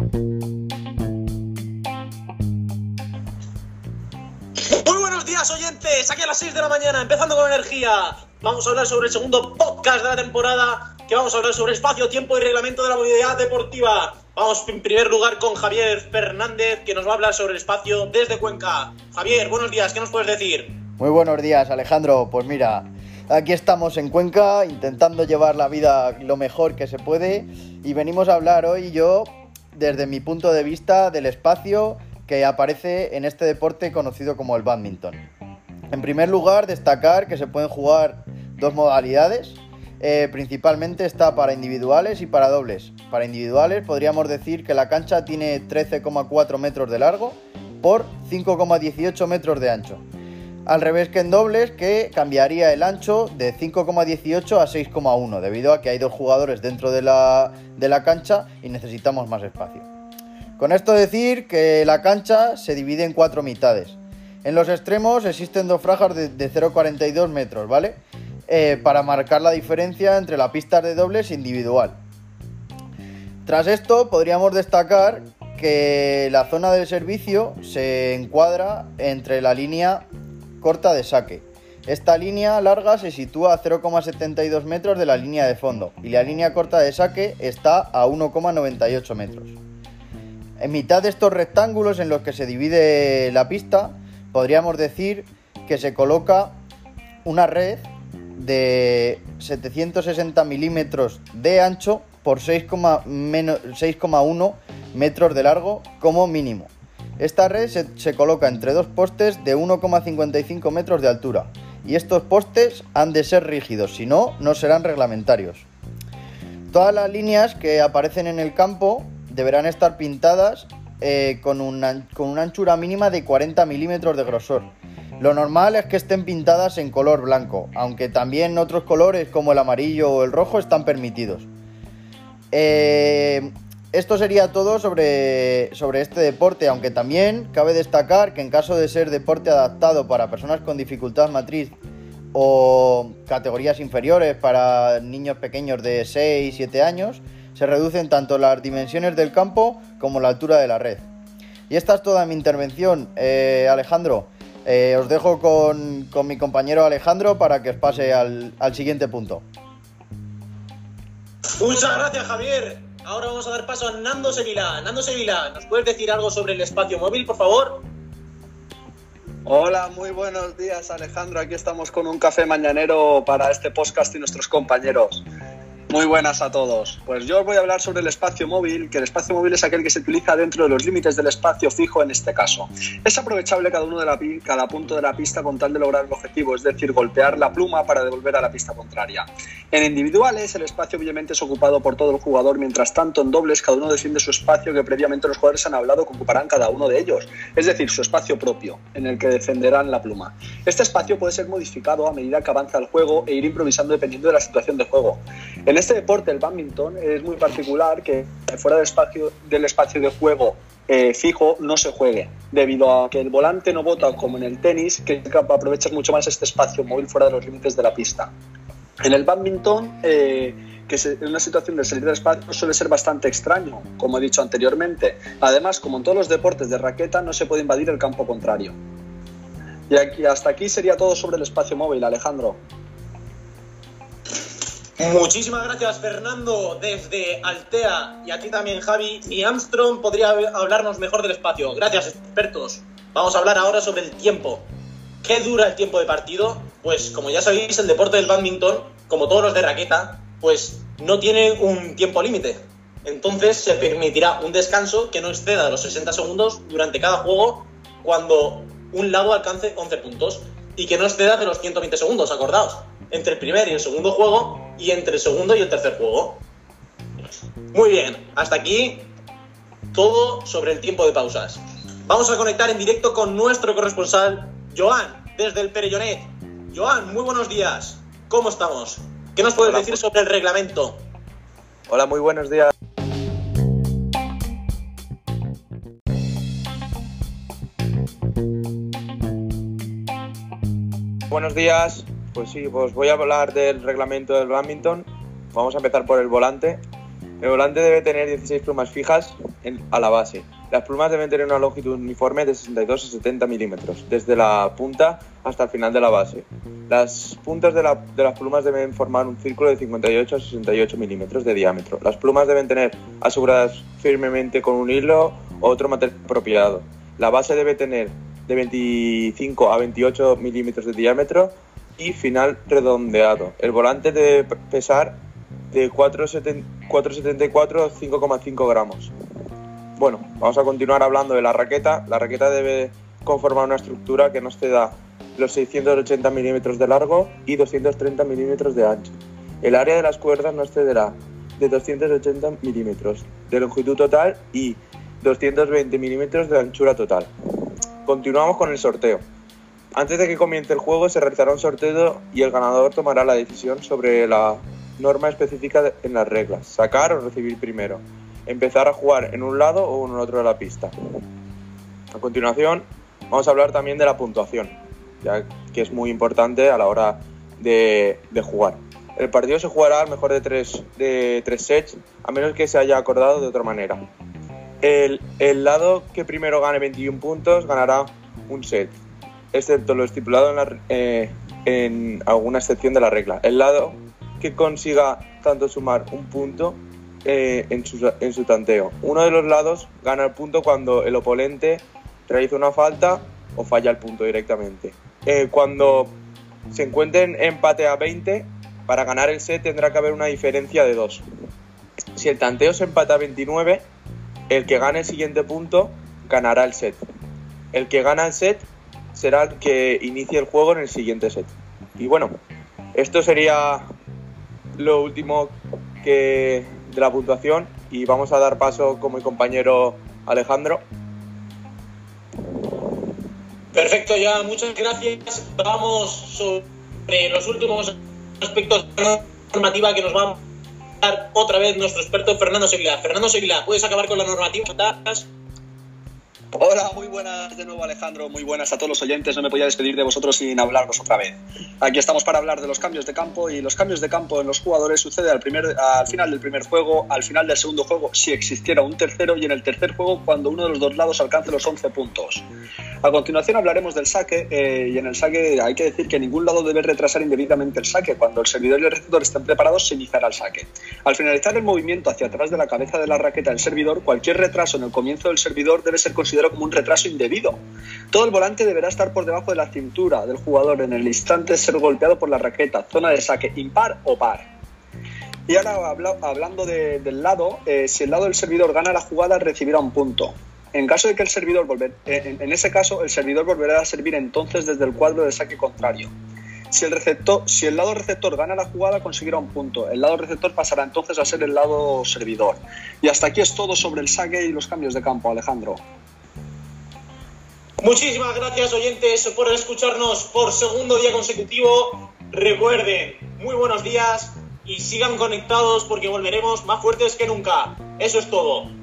Muy buenos días oyentes, aquí a las 6 de la mañana, empezando con energía. Vamos a hablar sobre el segundo podcast de la temporada, que vamos a hablar sobre espacio, tiempo y reglamento de la movilidad deportiva. Vamos en primer lugar con Javier Fernández, que nos va a hablar sobre espacio desde Cuenca. Javier, buenos días, ¿qué nos puedes decir? Muy buenos días, Alejandro. Pues mira, aquí estamos en Cuenca intentando llevar la vida lo mejor que se puede y venimos a hablar hoy yo desde mi punto de vista del espacio que aparece en este deporte conocido como el badminton. En primer lugar, destacar que se pueden jugar dos modalidades. Eh, principalmente está para individuales y para dobles. Para individuales podríamos decir que la cancha tiene 13,4 metros de largo por 5,18 metros de ancho. Al revés que en dobles, que cambiaría el ancho de 5,18 a 6,1, debido a que hay dos jugadores dentro de la, cancha y necesitamos más espacio. Con esto decir que la cancha se divide en cuatro mitades. En los extremos existen dos franjas de, 0,42 metros, ¿vale? Eh, para marcar la diferencia entre la pista de dobles individual. Tras esto podríamos destacar que la zona del servicio se encuadra entre la línea corta de saque. Esta línea larga se sitúa a 0,72 metros de la línea de fondo y la línea corta de saque está a 1,98 metros. En mitad de estos rectángulos en los que se divide la pista, podríamos decir que se coloca una red de 760 milímetros de ancho por 6,1 metros de largo como mínimo. Esta red se, coloca entre dos postes de 1,55 metros de altura y estos postes han de ser rígidos, si no, no serán reglamentarios. Todas las líneas que aparecen en el campo deberán estar pintadas eh, con, una, con una anchura mínima de 40 milímetros de grosor. Lo normal es que estén pintadas en color blanco, aunque también otros colores como el amarillo o el rojo están permitidos. Eh, esto sería todo sobre, sobre, este deporte, aunque también cabe destacar que en caso de ser deporte adaptado para personas con dificultad matriz o categorías inferiores para niños pequeños de 6, 7 años, se reducen tanto las dimensiones del campo como la altura de la red. Y esta es toda mi intervención, eh, Alejandro. Eh, os dejo con, mi compañero Alejandro para que os pase al, al siguiente punto. Muchas gracias, Javier. Ahora vamos a dar paso a Nando Sevilla. Nando Sevilla, ¿nos puedes decir algo sobre el espacio móvil, por favor? Hola, muy buenos días Alejandro. Aquí estamos con un café mañanero para este podcast y nuestros compañeros. Muy buenas a todos. Pues yo os voy a hablar sobre el espacio móvil, que el espacio móvil es aquel que se utiliza dentro de los límites del espacio fijo en este caso. Es aprovechable cada uno de la, cada punto de la pista con tal de lograr el objetivo, es decir, golpear la pluma para devolver a la pista contraria. En individuales, el espacio obviamente es ocupado por todo el jugador, mientras tanto en dobles cada uno defiende su espacio que previamente los jugadores han hablado que ocuparán cada uno de ellos, es decir, su espacio propio, en el que defenderán la pluma. Este espacio puede ser modificado a medida que avanza el juego e ir improvisando dependiendo de la situación de juego. Este deporte, el badminton, es muy particular que fuera del espacio, del espacio de juego eh, fijo no se juegue, debido a que el volante no bota como en el tenis, que aprovechas mucho más este espacio móvil fuera de los límites de la pista. En el badminton, eh, que en una situación de salir del espacio suele ser bastante extraño, como he dicho anteriormente. Además, como en todos los deportes de raqueta, no se puede invadir el campo contrario. Y aquí, hasta aquí sería todo sobre el espacio móvil, Alejandro. Muchísimas gracias, Fernando, desde Altea y a ti también, Javi. Y Armstrong podría hablarnos mejor del espacio. Gracias, expertos. Vamos a hablar ahora sobre el tiempo. ¿Qué dura el tiempo de partido? Pues como ya sabéis, el deporte del badminton, como todos los de raqueta, pues no tiene un tiempo límite. Entonces se permitirá un descanso que no exceda los 60 segundos durante cada juego cuando un lado alcance 11 puntos y que no exceda de los 120 segundos, acordaos entre el primer y el segundo juego y entre el segundo y el tercer juego. Muy bien, hasta aquí todo sobre el tiempo de pausas. Vamos a conectar en directo con nuestro corresponsal, Joan, desde el Perellonet. Joan, muy buenos días. ¿Cómo estamos? ¿Qué nos puedes decir sobre el reglamento? Hola, muy buenos días. Buenos días, pues sí, pues voy a hablar del reglamento del badminton. Vamos a empezar por el volante. El volante debe tener 16 plumas fijas en- a la base. Las plumas deben tener una longitud uniforme de 62 a 70 milímetros, desde la punta hasta el final de la base. Las puntas de, la- de las plumas deben formar un círculo de 58 a 68 milímetros de diámetro. Las plumas deben tener aseguradas firmemente con un hilo o otro material apropiado. La base debe tener de 25 a 28 milímetros de diámetro y final redondeado. El volante debe pesar de 4,7 4,74 a 5,5 gramos. Bueno, vamos a continuar hablando de la raqueta. La raqueta debe conformar una estructura que nos ceda los 680 milímetros de largo y 230 milímetros de ancho. El área de las cuerdas nos cederá de 280 milímetros de longitud total y 220 milímetros de anchura total. Continuamos con el sorteo. Antes de que comience el juego se realizará un sorteo y el ganador tomará la decisión sobre la norma específica en las reglas, sacar o recibir primero, empezar a jugar en un lado o en otro de la pista. A continuación vamos a hablar también de la puntuación, ya que es muy importante a la hora de, de jugar. El partido se jugará al mejor de tres, de tres sets, a menos que se haya acordado de otra manera. El, el lado que primero gane 21 puntos ganará un set, excepto lo estipulado en, la- eh, alguna excepción de la regla. El lado que consiga tanto sumar un punto eh, en, su, en su tanteo. Uno de los lados gana el punto cuando el oponente realiza una falta o falla el punto directamente. Eh, cuando se encuentren empate a 20, para ganar el set tendrá que haber una diferencia de 2. Si el tanteo se empata a 29, el que gane el siguiente punto ganará el set. El que gana el set será que inicie el juego en el siguiente set. Y bueno, esto sería lo último que de la puntuación y vamos a dar paso con mi compañero Alejandro. Perfecto, ya, muchas gracias. Vamos sobre los últimos aspectos de la normativa que nos va a dar otra vez nuestro experto Fernando Sevilla. Fernando Sevilla, ¿puedes acabar con la normativa? Hola, muy buenas de nuevo Alejandro, muy buenas a todos los oyentes. No me podía despedir de vosotros sin hablaros otra vez. Aquí estamos para hablar de los cambios de campo y los cambios de campo en los jugadores sucede al, primer, al final del primer juego, al final del segundo juego, si existiera un tercero y en el tercer juego cuando uno de los dos lados alcance los 11 puntos. A continuación hablaremos del saque eh, y en el saque hay que decir que ningún lado debe retrasar indebidamente el saque. Cuando el servidor y el receptor estén preparados se iniciará el saque. Al finalizar el movimiento hacia atrás de la cabeza de la raqueta del servidor, cualquier retraso en el comienzo del servidor debe ser considerado como un retraso indebido. Todo el volante deberá estar por debajo de la cintura del jugador en el instante de ser golpeado por la raqueta, zona de saque impar o par. Y ahora habla- hablando de- del lado, eh, si el lado del servidor gana la jugada recibirá un punto. En caso de que el servidor volver, eh, en, en ese caso el servidor volverá a servir entonces desde el cuadro de saque contrario. Si el, receptor, si el lado receptor gana la jugada, conseguirá un punto. El lado receptor pasará entonces a ser el lado servidor. Y hasta aquí es todo sobre el saque y los cambios de campo, Alejandro. Muchísimas gracias, oyentes, por escucharnos por segundo día consecutivo. Recuerden, muy buenos días y sigan conectados porque volveremos más fuertes que nunca. Eso es todo.